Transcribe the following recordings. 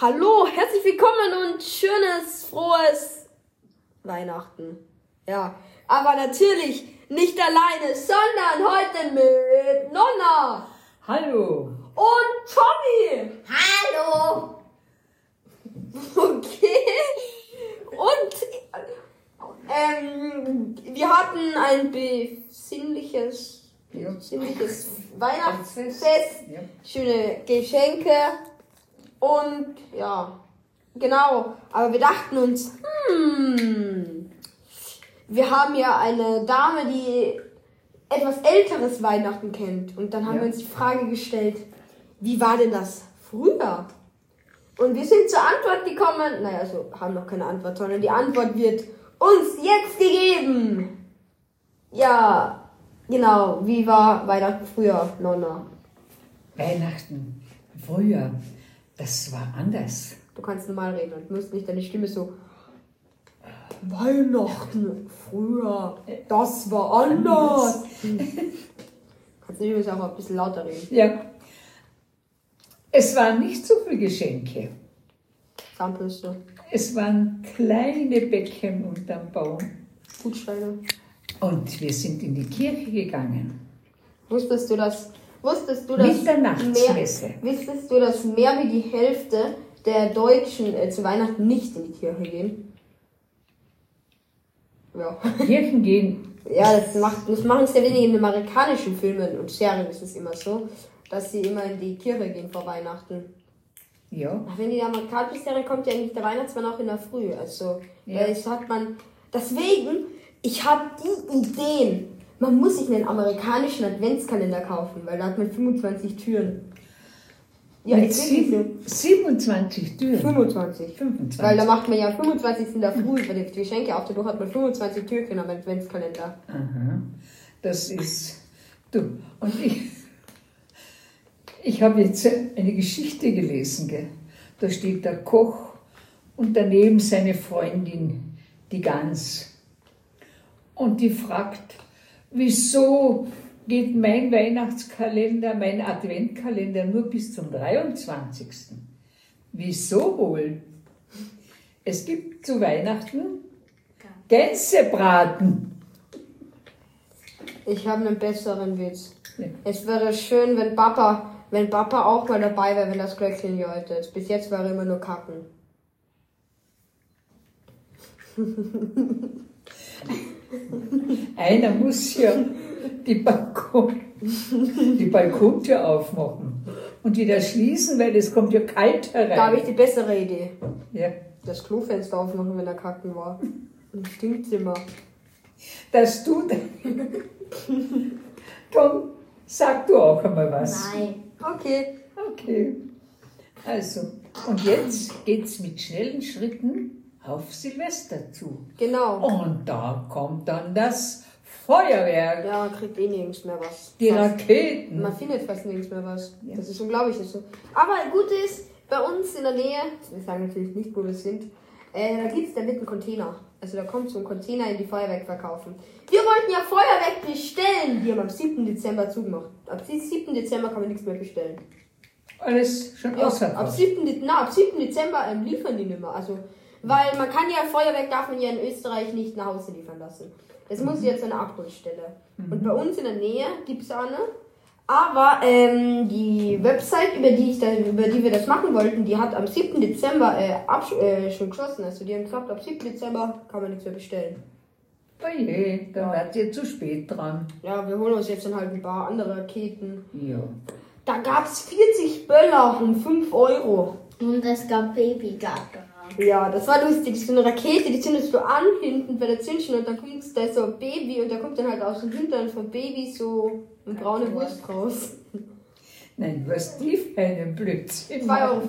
Hallo, herzlich willkommen und schönes, frohes Weihnachten. Ja, aber natürlich nicht alleine, sondern heute mit Nonna Hallo. und Tommy. Hallo! Okay. Und ähm, wir hatten ein besinnliches, Ja. besinnliches Weihnachtsfest. Ja. schöne Geschenke und ja, genau. Aber wir dachten uns, hm, wir haben ja eine Dame, die etwas älteres Weihnachten kennt. Und dann haben Ja. wir uns die Frage gestellt, wie war denn das früher? Und wir sind zur Antwort gekommen, naja, also haben noch keine Antwort, sondern die Antwort wird uns jetzt gegeben. Ja, genau, wie war Weihnachten früher, Nonna? Weihnachten, früher, das war anders. Du kannst normal reden und musst nicht deine Stimme so. Weihnachten früher, das war anders. kannst du übrigens auch ein bisschen lauter reden. Ja. Es waren nicht so viele Geschenke. Zahnbürste, Es waren kleine Becken unterm Baum. Gutsteine. Und wir sind in die Kirche gegangen. Wusstest du das? Wusstest du das? Mitternachtsmesse. Mehr, wusstest du, dass mehr wie die Hälfte der Deutschen äh, zu Weihnachten nicht in die Kirche gehen? Ja. Kirchen gehen, Ja, das, macht, das machen sehr wenig in amerikanischen Filmen und Serien ist es immer so, dass sie immer in die Kirche gehen vor Weihnachten. ja. Ach, Wenn die amerikanische Serie kommt, ja eigentlich der Weihnachtsmann auch in der Früh. Also, Ja. da hat man. Deswegen, ich habe die Ideen. Man muss sich einen amerikanischen Adventskalender kaufen, weil da hat man 25 Türen. Ja, Mit sieben, 27 Türen. 25. 25. Weil da macht man ja 25 in der Früh, weil die Geschenke auf der Durch hat man 25 Türchen am Adventskalender. Aha. Das ist. Du. Und ich. Ich habe jetzt eine Geschichte gelesen. Gell? Da steht der Koch und daneben seine Freundin, die Gans. Und die fragt, wieso geht mein Weihnachtskalender, mein Adventkalender nur bis zum 23. Wieso wohl? Es gibt zu Weihnachten Gänsebraten. Ich habe einen besseren Witz. Ja. Es wäre schön, wenn Papa, wenn Papa auch mal dabei wäre, wenn das Glöckchen läutet. Bis jetzt war er immer nur kacken. Einer muss ja die, Balkon, die Balkontür aufmachen und wieder schließen, weil es kommt ja kalt Da habe ich herein. die bessere Idee. Ja, Das Klofenster aufmachen, wenn er kacken war. Im Stinkzimmer. dass du dann... Tom, sag du auch einmal was. Nein. Okay. Okay. Also, und jetzt geht's mit schnellen Schritten auf Silvester zu. Genau. Und da kommt dann das Feuerwerk, Ja, man kriegt eh nirgends mehr was. die Fast. Raketen. Man findet fast nirgends mehr was. Ja. Das ist unglaublich. Das so. Aber gut ist, bei uns in der Nähe, wir sagen natürlich nicht, wo wir sind, äh, da gibt es da mit einen Container. Also da kommt so ein Container in die Feuerwerk verkaufen. Wir wollten ja Feuerwerk bestellen. Die haben am 7. Dezember zugemacht. Ab 7. Dezember kann man nichts mehr bestellen. Alles schon Ja, ab ausverkauft. 7. De na, ab 7. Dezember ähm, liefern die nicht mehr. Also, weil man kann ja, Feuerwerk darf man ja in Österreich nicht nach Hause liefern lassen. Das muss jetzt eine Abholstelle. Und bei uns in der Nähe gibt es eine. Aber ähm, die Website, über die, ich da, über die wir das machen wollten, die hat am 7. Dezember äh, äh, schon geschlossen. Also die haben gesagt, ab 7. Dezember kann man nichts mehr bestellen. Oje, da wart ihr zu spät dran. Ja, wir holen uns jetzt dann halt ein paar andere Raketen. Ja. Da gab es 40 Böller um 5 Euro. Und es gab Baby Gaga. Ja, das war lustig. Das ist so eine Rakete, die zündest du an hinten bei der Zündchen und dann kommt da so ein Baby und da kommt dann halt aus dem Hintern vom Baby so eine braune Wurst raus. Nein, was die für einen Blödsinn. 2,50 Euro.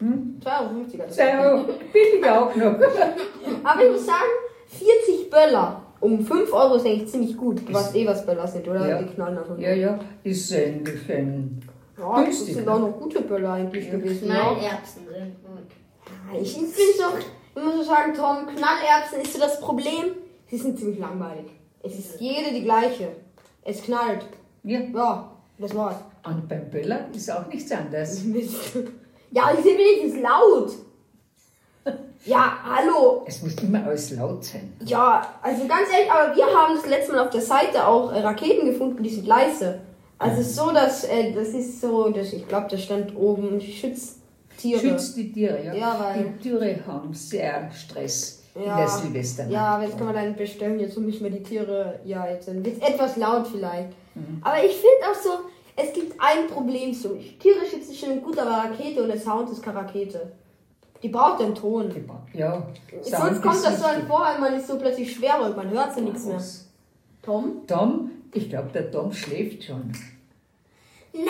Hm? 2,50 Euro. hat das Sei auch billig auch noch. Aber ich muss sagen, 40 Böller um 5 Euro ist eigentlich ziemlich gut. Du weißt eh, was Böller sind, oder? Ja. Die knallen einfach. Ja, ja, ist ein, ein Ja, das sind auch noch gute Böller eigentlich gewesen. Ja. Knallerbsen sind Ich bin so, ich muss so sagen, Tom, Knallerbsen ist so das Problem. Sie sind ziemlich langweilig. Es ist jede die gleiche. Es knallt. ja. Ja, das war's. Und beim Böller ist auch nichts anders. Mist. Ja, ich sind wenigstens laut. Ja, hallo. Es muss immer alles laut sein. Ja, also ganz ehrlich, aber wir haben das letzte Mal auf der Seite auch äh, Raketen gefunden, die sind leise. Also es ist so, dass äh, das ist so, dass ich glaube, da stand oben Schütztiere. Schützt die Tiere, ja. Ja, weil- die Tiere haben sehr Stress in Ja. der Silvesternacht. Ja, aber jetzt kann man dann bestellen, jetzt müssen wir die Tiere, ja, jetzt sind jetzt etwas laut vielleicht. Mhm. Aber ich finde auch so, es gibt ein Problem so. Tiere schützen schön und gut, aber Rakete und der Sound ist keine Rakete. Die braucht einen Ton. Ja, Sonst kommt das so ein Vorhang, man ist so plötzlich schwer und man hört so nichts mehr. Tom? Tom, ich glaube, der Tom schläft schon. Nein!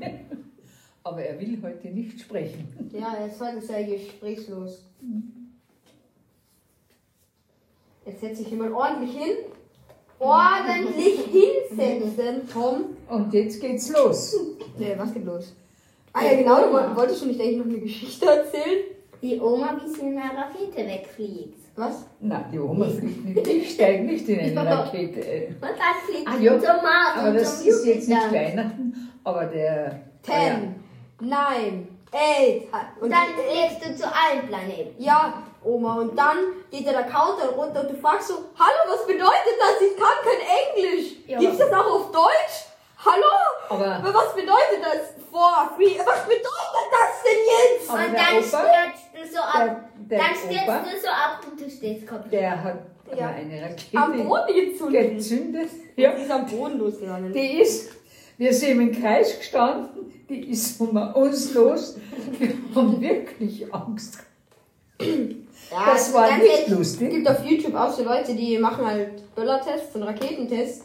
Aber er will heute nicht sprechen. Ja, jetzt heute ist er gesprächslos. Jetzt setze ich ihn mal ordentlich hin. Ordentlich hinsetzen, Tom. Und jetzt geht's los. Nee, was geht los? Ah ja, genau, du woll- wolltest du nicht eigentlich noch eine Geschichte erzählen? Die Oma, wie sie in einer Rakete wegfliegt. Was? Na, die Oma fliegt nicht. Ich steige nicht in eine Rakete. Und dann fliegt Ah, sie ja. zum Mars Aber und das zum ist jetzt nicht. Weihnachten, aber der. Ten, nine, eight. Und Und dann fliegst du zu allen Planeten. ja, Oma, und dann geht der Counter runter und du fragst so, hallo, was bedeutet das? Ich kann kein Englisch. Ja. Gibt's das auch auf Deutsch? Hallo? Aber- was bedeutet das? For free. Was bedeutet das denn jetzt? Aber und der dann stürzt du so ab. der dann stürzt Opa- du so ab und du stehst komplett. Der hat Ja. eine Am Rakete Boden gezündet. gezündet. Ja. Die ist am Boden losgegangen. Die ist, wir sind im Kreis gestanden, die ist um uns los. Wir haben wirklich Angst. Ja, Das war nicht ehrlich, lustig. Es gibt auf YouTube auch so Leute, die machen halt Böllertests und Raketentests.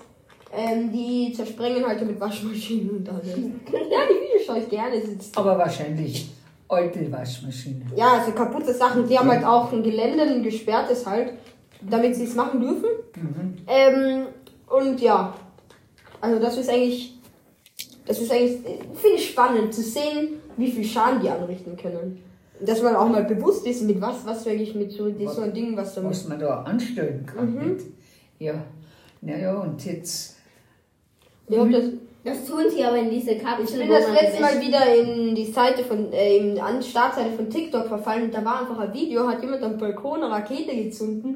Ähm, die zersprengen halt mit Waschmaschinen und alles. ja, die Videos schaue ich gerne. Aber wahrscheinlich alte Waschmaschine. Ja, also kaputte Sachen. Die haben halt auch ein Gelände, ein gesperrtes halt, damit sie es machen dürfen. Ähm, und ja, also das ist eigentlich, das ist eigentlich, finde ich spannend zu sehen, wie viel Schaden die anrichten können. Dass man auch mal bewusst ist, mit was, was wirklich mit so, so ein Ding, was damit. Was man da anstellen kann. Mhm. Nicht? Ja, naja, und jetzt. Ich hab das, Das tun sie aber in diese Kapsel. ich bin das letzte Mal wieder in die Seite von, äh, in, die Startseite von TikTok verfallen und da war einfach ein Video, hat jemand am Balkon eine Rakete gezündet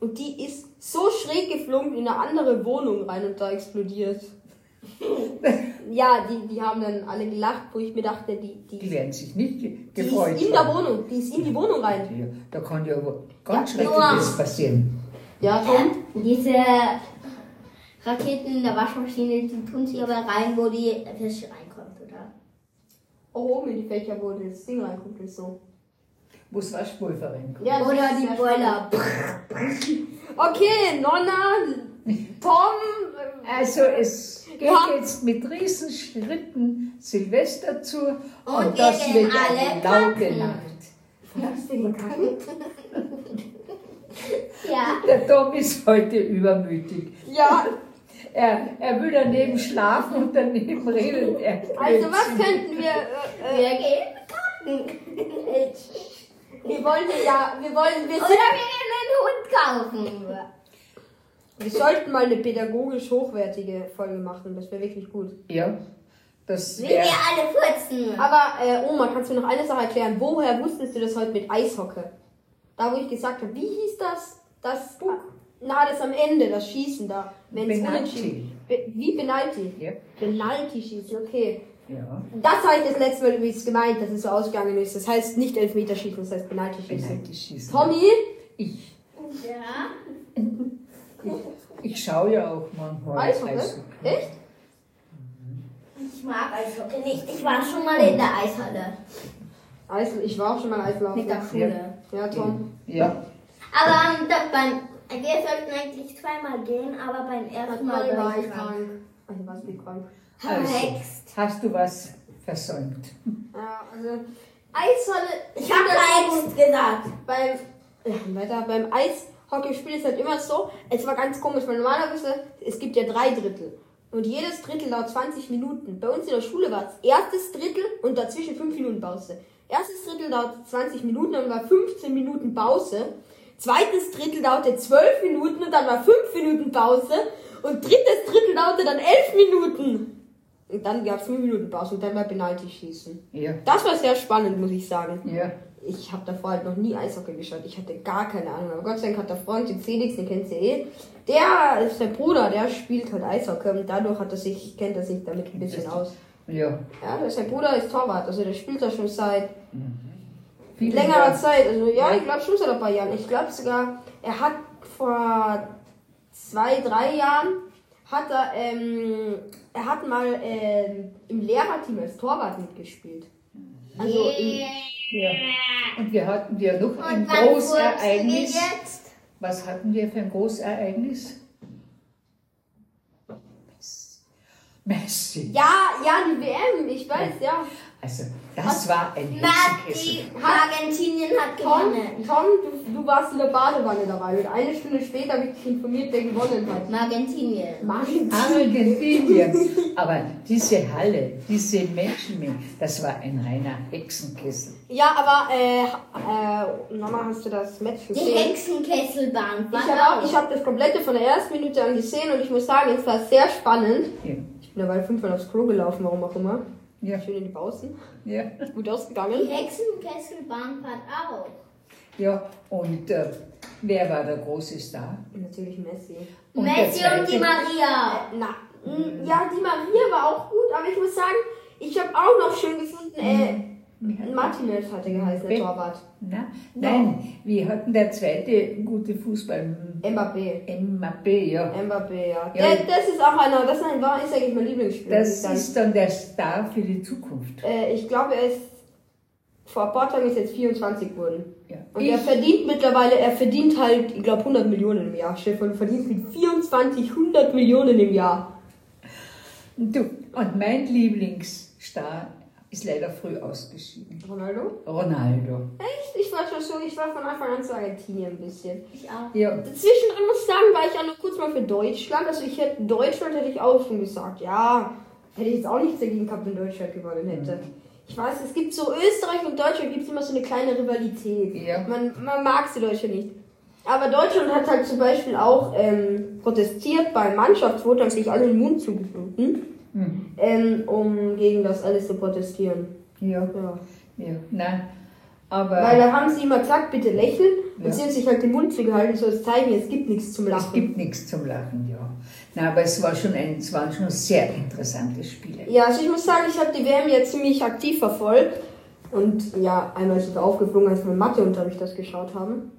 und die ist so schräg geflogen in eine andere Wohnung rein und da explodiert. ja, die, die haben dann alle gelacht, wo ich mir dachte, die, die, Die werden sich nicht ge- die gefreut ist in der. Wohnung, die ist in die Wohnung rein. Ja, da kann ja ganz Ja, Schreckliches passieren. Ja, Tom? Diese Raketen in der Waschmaschine, die tun sie aber rein, wo die Wäsche reinkommt, oder? Oh, oben in die Fächer, wo das Ding reinkommt, ist so. Wo das Waschpulver reinkommt. Ja, Oder die Boiler. Okay, Nonna, Tom, äh, Also es geht Ja. jetzt mit Riesenschritten Silvester zu und, Und das wird eine laute. Nacht. Ja. Der Tom ist heute übermütig. Ja, Er, er will daneben schlafen und daneben redet er. also was könnten wir, äh, äh, Wir gehen kacken. wir wollen ja, wir wollen, wir Oder wir gehen einen Hund kaufen. Wir sollten mal eine pädagogisch hochwertige Folge machen, das wäre wirklich gut. Ja, das Wie wir alle furzen. Aber äh, Oma, kannst du mir noch eine Sache erklären? Woher wusstest du das heute mit Eishocke? Da, wo ich gesagt habe, wie hieß das? Das, na, das am Ende, das Schießen da. Wenn es Penalty. unentschieden. Be wie Penalty? Ja, Penalty schießen, okay. ja. Das habe ich das letzte Mal übrigens gemeint, dass es so ausgegangen ist. Das heißt nicht Elfmeterschießen, das heißt Penalty schießen. Penalty schießen. Tommy? Ich, Ja. ich schaue ja auch manchmal Eishockey? Eishockey. Echt? Ich mag Eishockey nicht. Ich war schon mal in der Eishalle. Eis, ich war auch schon mal Eislaufen. Mit der Schule. Ja, Tom. Ja, Aber ähm, das beim, wir sollten eigentlich zweimal gehen, aber beim ersten Mal war ich krank. Also was wie krank. also, hast du was versäumt? Ja, also Eishalle. Ich habe verhext gesagt. beim, ja, weiter, beim Eishockeyspiel ist halt immer so, es war ganz komisch, weil normalerweise, es gibt ja drei Drittel. Und jedes Drittel dauert 20 Minuten. Bei uns in der Schule war es erstes Drittel und dazwischen 5 Minuten Pause. Erstes Drittel dauerte 20 Minuten, dann war 15 Minuten Pause. Zweites Drittel dauerte 12 Minuten und dann war 5 Minuten Pause. Und drittes Drittel dauerte dann 11 Minuten. Und dann gab es 5 Minuten Pause und dann war Penalty schießen. Ja, Das war sehr spannend, muss ich sagen. ja. Ich habe davor halt noch nie Eishockey geschaut. Ich hatte gar keine Ahnung. Aber Gott sei Dank hat der Freund, den Felix, den kennt ihr eh. Der ist der Bruder, der spielt halt Eishockey und dadurch hat er sich, kennt er sich damit ein bisschen aus. Ja, Ja, sein Bruder ist Torwart, also der spielt da schon seit viele längerer. Zeit. Also ja, ich glaube schon seit ein paar Jahren. Ich glaube sogar, er hat vor zwei, drei Jahren hat er, ähm, er hat mal ähm, im Lehrerteam als Torwart mitgespielt. Also im, Ja. Und wir hatten ja noch ein Großereignis. Was hatten wir für ein Großereignis? Messi. ja, ja, die WM, ich weiß, ja. Also, das war ein Hexenkessel. die Argentinien hat Tom, gewonnen. Tom du, du warst in der Badewanne dabei und eine Stunde später habe ich dich informiert, wer gewonnen hat. Argentinien. Argentinien. Aber diese Halle, diese Menschenmenge, das war ein reiner Hexenkessel. Ja, aber, äh, äh, nochmal hast du das Match Die gesehen? Hexenkesselbahn Ich habe hab das komplette von der ersten Minute an gesehen und ich muss sagen, es war sehr spannend. Ja. Ich bin dabei fünfmal aufs Klo gelaufen, warum auch immer. Ja. Schön in die Pausen. Ja. Gut Die ausgegangen. Hexenkesselbahn hat auch. ja. Und äh, wer war der große Star? Natürlich Messi. Und Messi und die? Maria. Na, mm, ja, die Maria war auch gut, aber ich muss sagen, ich habe auch noch schön gefunden, äh, Martinez hatte geheißen, der? Torwart. Na, nein, wir hatten der zweite gute Fußball. Mbappé. Mbappé, ja. Mbappé, ja. Ja. Der, das ist auch einer, das ist, ein, ist eigentlich mein Lieblingsspieler. Das sagen. ist dann der Star für die Zukunft. Äh, ich glaube, er ist vor ein paar Tagen ist jetzt 24 geworden. Ja. Und Ich- er verdient mittlerweile, er verdient halt, ich glaube, 100 Millionen im Jahr. Stefan verdient mit 24 100 Millionen im Jahr. Du, und mein Lieblingsstar ist leider früh ausgeschieden. Ronaldo? Ronaldo. Echt? Ich war schon so, ich war von Anfang an zu Argentinien ein bisschen. Ich auch. Ja, Zwischendrin muss ich sagen, war ich auch noch kurz mal für Deutschland. Also ich hätte Deutschland hätte ich auch schon gesagt. Ja, hätte ich jetzt auch nichts dagegen gehabt, wenn Deutschland gewonnen hätte. Ich weiß, es gibt so Österreich und Deutschland gibt es immer so eine kleine Rivalität. Ja. Man, man mag sie Deutschland nicht. Aber Deutschland hat halt zum Beispiel auch ähm, protestiert beim Mannschaftsfoto, haben sich alle den Mund zugebunden, Mhm. ähm, um gegen das alles zu protestieren. ja, Ja. ja. Nein, aber Weil da haben sie immer gesagt, bitte lächeln. Und Ja. sie haben sich halt den Mund zugehalten, so als Zeichen, es gibt nichts zum es Lachen. gibt nichts zum Lachen, ja. Nein, aber es, war schon ein, es waren schon sehr interessante Spiele. Ja, also ich muss sagen, ich habe die WM jetzt ziemlich aktiv verfolgt. Und ja, einmal ist es aufgeflogen, als wir Matheunterricht das geschaut haben.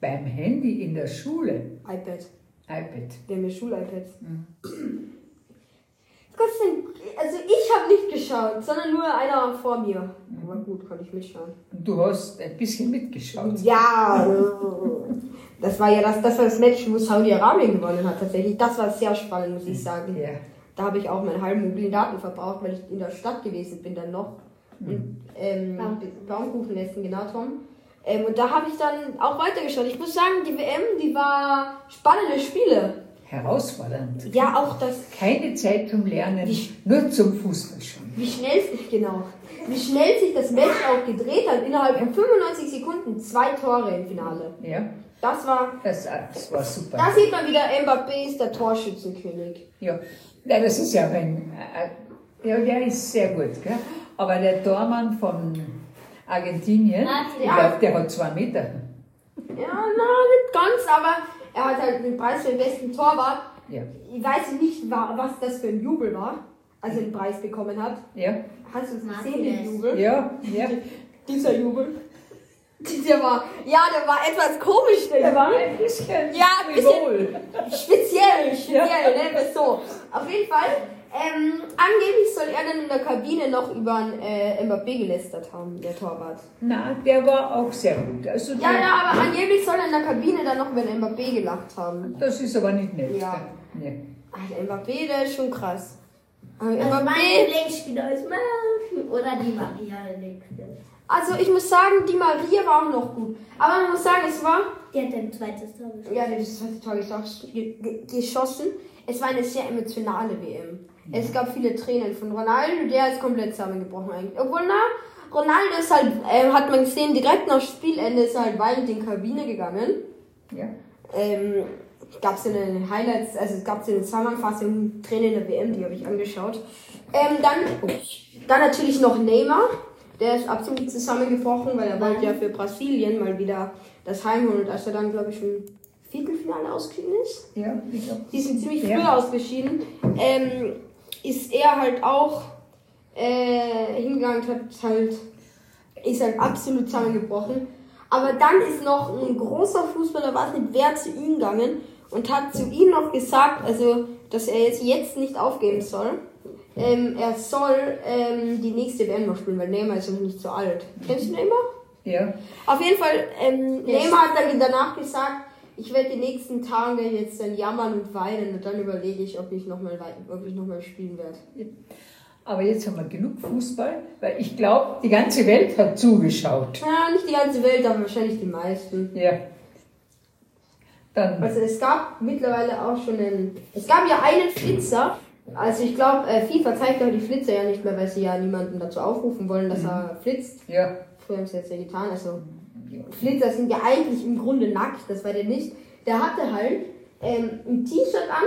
Beim Handy in der Schule, iPad. iPad. Wir haben ja Schul-iPads. Gott sei Dank, also ich habe nicht geschaut, sondern nur einer vor mir. Aber gut, kann ich mitschauen. Du hast ein bisschen mitgeschaut. Ja, das war ja das, das war das Match, wo Saudi-Arabien gewonnen hat tatsächlich. Das war sehr spannend, muss ich sagen. Ja. Da habe ich auch meinen halben mobilen Daten verbraucht, weil ich in der Stadt gewesen bin dann noch. Und, ähm, Baumkuchen. Baumkuchen essen, genau, Tom. Ähm, und da habe ich dann auch weitergeschaut. Ich muss sagen, die WM, die war spannende Spiele. Herausfordernd. Ja, auch das, Keine Zeit zum Lernen, Wie- nur zum Fußball schon. wie schnell sich, genau, wie schnell sich das Match auch gedreht hat. Innerhalb von 95 Sekunden zwei Tore im Finale. Ja, Das war, das, das war super. da sieht man wieder, Mbappé ist der Torschützenkönig. Ja, ja das ist ja ein. Äh, ja, der ist sehr gut, gell? Aber der Tormann von Argentinien, ich glaube, der hat zwei Meter. Ja, na, nicht ganz, aber er hat halt den Preis für den besten Torwart. Ja, Ich weiß nicht, wa- was das für ein Jubel war, als er den Preis bekommen hat. ja, Hast du es gesehen, den Jubel? ja, ja. Dieser Jubel. Der war, ja, der war etwas komisch, der Der war ein bisschen. Ja, ein bisschen. frivol. Speziell, speziell, Ja. nennen wir es so. Auf jeden Fall, ähm, angeblich soll er dann in der Kabine noch über äh, Mbappé gelästert haben, der Torwart. Na, der war auch sehr gut. Also Ja, der, ja, aber angeblich soll er in der Kabine dann noch über den Mbappé gelacht haben. Das ist aber nicht nett. Ja. Nee. Alter, Mbappé, der ist schon krass. Aber Also mein Mbappé, Lieblingsspieler ist Messi. Oder die Maria, der nächste. also ich muss sagen, die Maria war auch noch gut. Aber man muss sagen, es war, Die hat ein zweites Tor geschossen. ja, das zweite Tor gesch- ge- ge- geschossen. Es war eine sehr emotionale WM. Es gab viele Tränen von Ronaldo, der ist komplett zusammengebrochen eigentlich. Obwohl, na, Ronaldo ist halt, ähm, hat man gesehen, direkt nach Spielende ist er halt weinend in die Kabine gegangen. Ja. Ähm, gab es eine Highlights, also es gab so eine Zusammenfassung Tränen in der WM, die habe ich angeschaut. Ähm, dann, dann natürlich noch Neymar. Der ist absolut zusammengebrochen, weil er wollte ja für Brasilien mal wieder das Heimholen. Und als er dann, glaube ich, im Viertelfinale ausgeschieden ist, Ja, ich glaub, die sind ziemlich früh Ja. ausgeschieden, ähm, ist er halt auch äh, hingegangen und hat halt, ist halt absolut zusammengebrochen. Aber dann ist noch ein großer Fußballer, weiß nicht wer, zu ihm gegangen und hat zu ihm noch gesagt, also, dass er jetzt, jetzt nicht aufgeben soll. Ähm, er soll ähm, die nächste WM noch spielen, weil Neymar ist noch nicht so alt. Kennst du Neymar? ja. Auf jeden Fall, ähm, Yes. Neymar hat dann danach gesagt, ich werde die nächsten Tage jetzt dann jammern und weinen und dann überlege ich, ob ich nochmal ob ich noch mal spielen werde. Aber jetzt haben wir genug Fußball, weil ich glaube, die ganze Welt hat zugeschaut. Ja, nicht die ganze Welt, aber wahrscheinlich die meisten. Ja. Dann, Also es gab mittlerweile auch schon einen. Es gab ja einen Flitzer. Also ich glaube, äh, FIFA zeigt aber die Flitzer ja nicht mehr, weil sie ja niemanden dazu aufrufen wollen, dass er flitzt. ja. Früher haben sie jetzt ja getan. Also Flitzer sind ja eigentlich im Grunde nackt, das war der nicht. Der hatte halt ähm, ein T-Shirt an,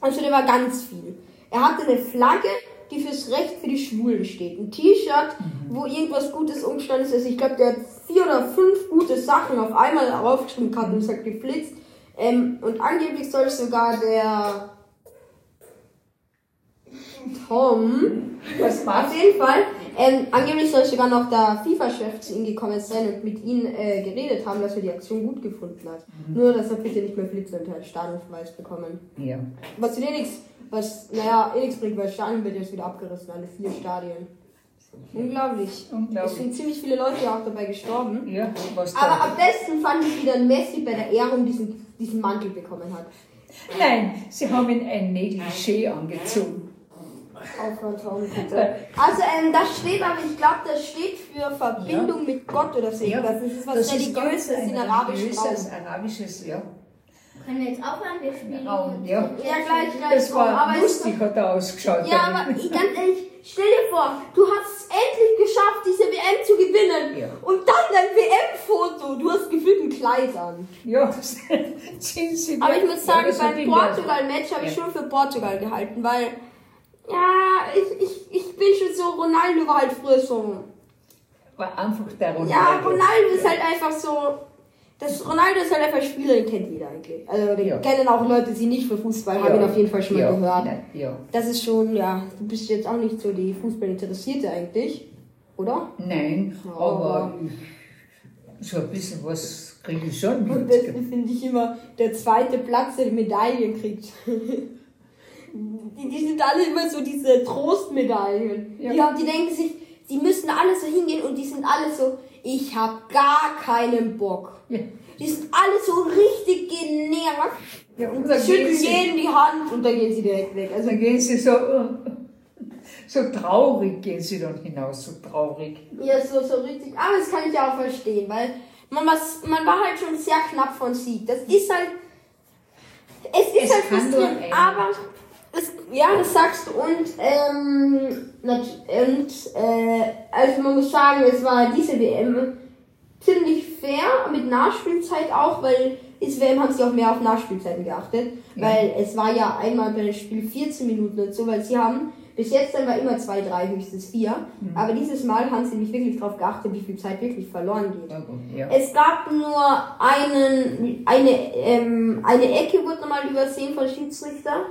also der war ganz viel. Er hatte eine Flagge, die fürs Recht für die Schwulen steht. Ein T-Shirt, wo irgendwas Gutes umgestanden ist. Ich glaube, der hat vier oder fünf gute Sachen auf einmal draufgeschrieben gehabt und hat geflitzt. Ähm, und angeblich soll sogar der Tom, Was auf war's? jeden Fall, ähm, angeblich soll sogar noch der FIFA-Chef zu ihm gekommen sein und mit ihm äh, geredet haben, dass er die Aktion gut gefunden hat. Nur, dass er bitte nicht mehr flitzt und halt Stadionverweis bekommen. Ja. Was zu dir nichts, was, naja, eh nichts bringt, weil Stadion wird jetzt wieder abgerissen, alle vier Stadien. Unglaublich. Es Unglaublich. sind ziemlich viele Leute auch dabei gestorben. Ja, was Aber am besten fand ich, wie dann Messi bei der Ehrung diesen, diesen Mantel bekommen hat. Nein, sie haben ihn ein Negligé angezogen. Bitte. Also, ähm, das steht aber, ich glaube, das steht für Verbindung mit Gott oder so. Ja, das ist was das ist Religiöses ein in arabischen Raum. religiöses, arabisches, ja. Können wir jetzt aufhören? Wir spielen. Raum, ja. Ja, gleich, gleich. Das war aber lustig, hat er ausgeschaut. Ja, aber ich- ganz ehrlich, stell dir vor, du hast es endlich geschafft, diese WM zu gewinnen. Ja. Und dann dein WM-Foto. Du hast gefühlt ein Kleid an. Ja, das ziehen sie Aber ich muss sagen, Ja, beim Portugal-Match habe ich Ja. schon für Portugal gehalten, weil, ja, ich, ich, ich bin schon so, Ronaldo war halt früher so. War einfach der Ronaldo. Ja, Ronaldo ist halt einfach so. Das Ronaldo ist halt einfach Spieler, den kennt jeder eigentlich. Also den Ja. kennen auch Leute, die nicht für Fußball haben ihn auf jeden Fall schon mal ja, gehört. Ja. Das ist schon, ja, du bist jetzt auch nicht so die Fußballinteressierte eigentlich, oder? Nein, Ja, aber so ein bisschen was kriege ich schon Und das finde ich immer der zweite Platz, der die Medaillen kriegt. die, die sind alle immer so diese Trostmedaillen. Ja. Die, haben, die denken sich, die müssen alle so hingehen und die sind alle so, ich habe gar keinen Bock. Ja. Die sind alle so richtig genervt. Ja, und dann schütteln sie, jeden die Hand und dann gehen sie direkt weg. Also dann gehen sie so, so traurig gehen sie dann hinaus, so traurig. Ja, so, so richtig. Aber das kann ich ja auch verstehen, weil man, was, man war halt schon sehr knapp von Sieg. Das ist halt. Es ist Es halt frustrierend, aber. Es, ja, das sagst du. Und, ähm, und, äh, also man muss sagen, es war diese WM ziemlich fair, mit Nachspielzeit auch, weil ist WM haben sie auch mehr auf Nachspielzeiten geachtet, weil es war ja einmal bei dem Spiel 14 Minuten und so, weil sie haben bis jetzt dann war immer 2, 3, höchstens 4, aber dieses Mal haben sie nicht wirklich darauf geachtet, wie viel Zeit wirklich verloren geht. Ja, gut, ja. Es gab nur einen, eine, ähm, eine Ecke wurde nochmal übersehen von Schiedsrichter,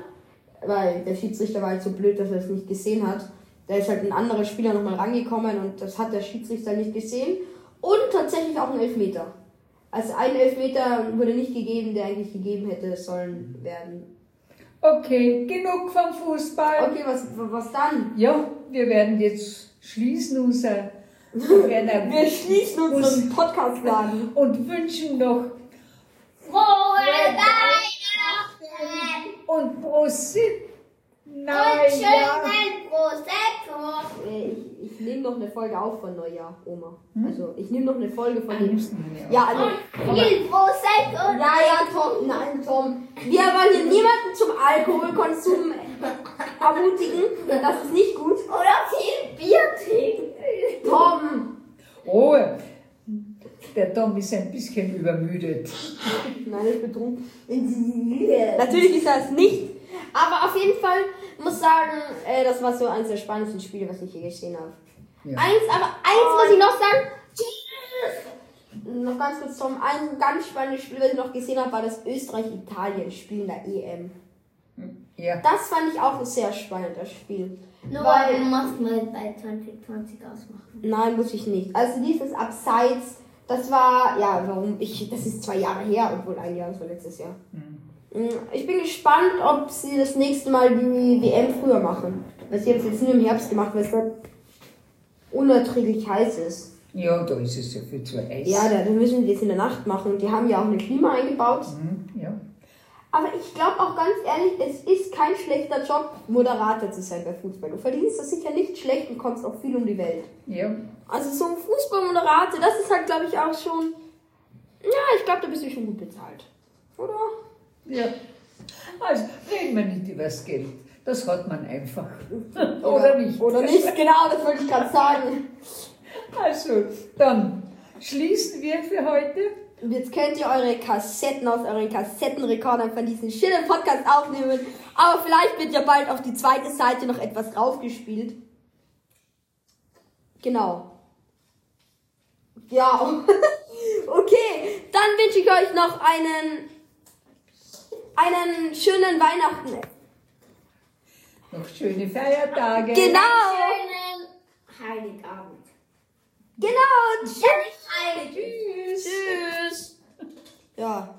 weil der Schiedsrichter war halt so blöd, dass er es nicht gesehen hat. Da ist halt ein anderer Spieler nochmal rangekommen und das hat der Schiedsrichter nicht gesehen. Und tatsächlich auch ein Elfmeter. Also ein Elfmeter wurde nicht gegeben, der eigentlich gegeben hätte sollen werden. Okay, genug vom Fußball. Okay, was, was dann? Ja, wir werden jetzt schließen unser. Wir schließen unseren Podcast-Laden. und wünschen noch und Prosit. Und Nein, ja. schönen Prosecco! Äh, Ich, ich nehme noch eine Folge auf von Neujahr, Oma. Also ich nehme noch eine Folge von Ah, dem. Ja, also. Viel Prosecco! Ja, ja, Tom, nein, Tom. Wir wollen hier niemanden zum Alkoholkonsum ermutigen. Das ist nicht gut. Oder viel Bier trinken! Tom, Oh, der Tom ist ein bisschen übermüdet. Nein, ich bin betrunken. Natürlich ist das nicht. Aber auf jeden Fall muss sagen, äh, das war so eines der spannendsten Spiele, was ich je gesehen habe. Ja. Eins, aber eins muss ich noch sagen. Noch ganz kurz, Tom. Ein ganz spannendes Spiel, was ich noch gesehen habe, war das Österreich-Italien-Spiel in der EM. Ja. Das fand ich auch ein sehr spannendes Spiel. Nur Weil- weil du musst mal bei 2020 ausmachen. Nein, muss ich nicht. Also dieses Abseits, das war, ja, warum ich, das ist zwei Jahre her, obwohl ein Jahr, das war letztes Jahr. Mm, Ich bin gespannt, ob sie das nächste Mal die WM früher machen. Weil sie jetzt jetzt nur im Herbst gemacht, weil es dort unerträglich heiß ist. ja, da ist es ja viel zu heiß. Ja, da müssen die das in der Nacht machen. Und die haben ja auch eine Klima eingebaut. Mhm, ja. Aber ich glaube auch ganz ehrlich, es ist kein schlechter Job, Moderator zu sein bei Fußball. Du verdienst das sicher nicht schlecht und kommst auch viel um die Welt. ja. Also so ein Fußballmoderator, das ist halt, glaube ich, auch schon. Ja, ich glaube, da bist du schon gut bezahlt. Oder? Ja. Also, reden wir nicht über das Geld. Das hat man einfach. Oder nicht? Oder nicht, genau, das wollte ich gerade sagen. Also, dann schließen wir für heute. Und jetzt könnt ihr eure Kassetten aus euren Kassettenrekordern von diesem schönen Podcast aufnehmen. Aber vielleicht wird ja bald auf die zweite Seite noch etwas draufgespielt. Genau. Ja. okay, dann wünsche ich euch noch einen, einen schönen Weihnachten. Noch schöne Feiertage. Genau. Schönen Heiligabend. Genau. Tschüss. Heilig. Tschüss. Tschüss. Ja.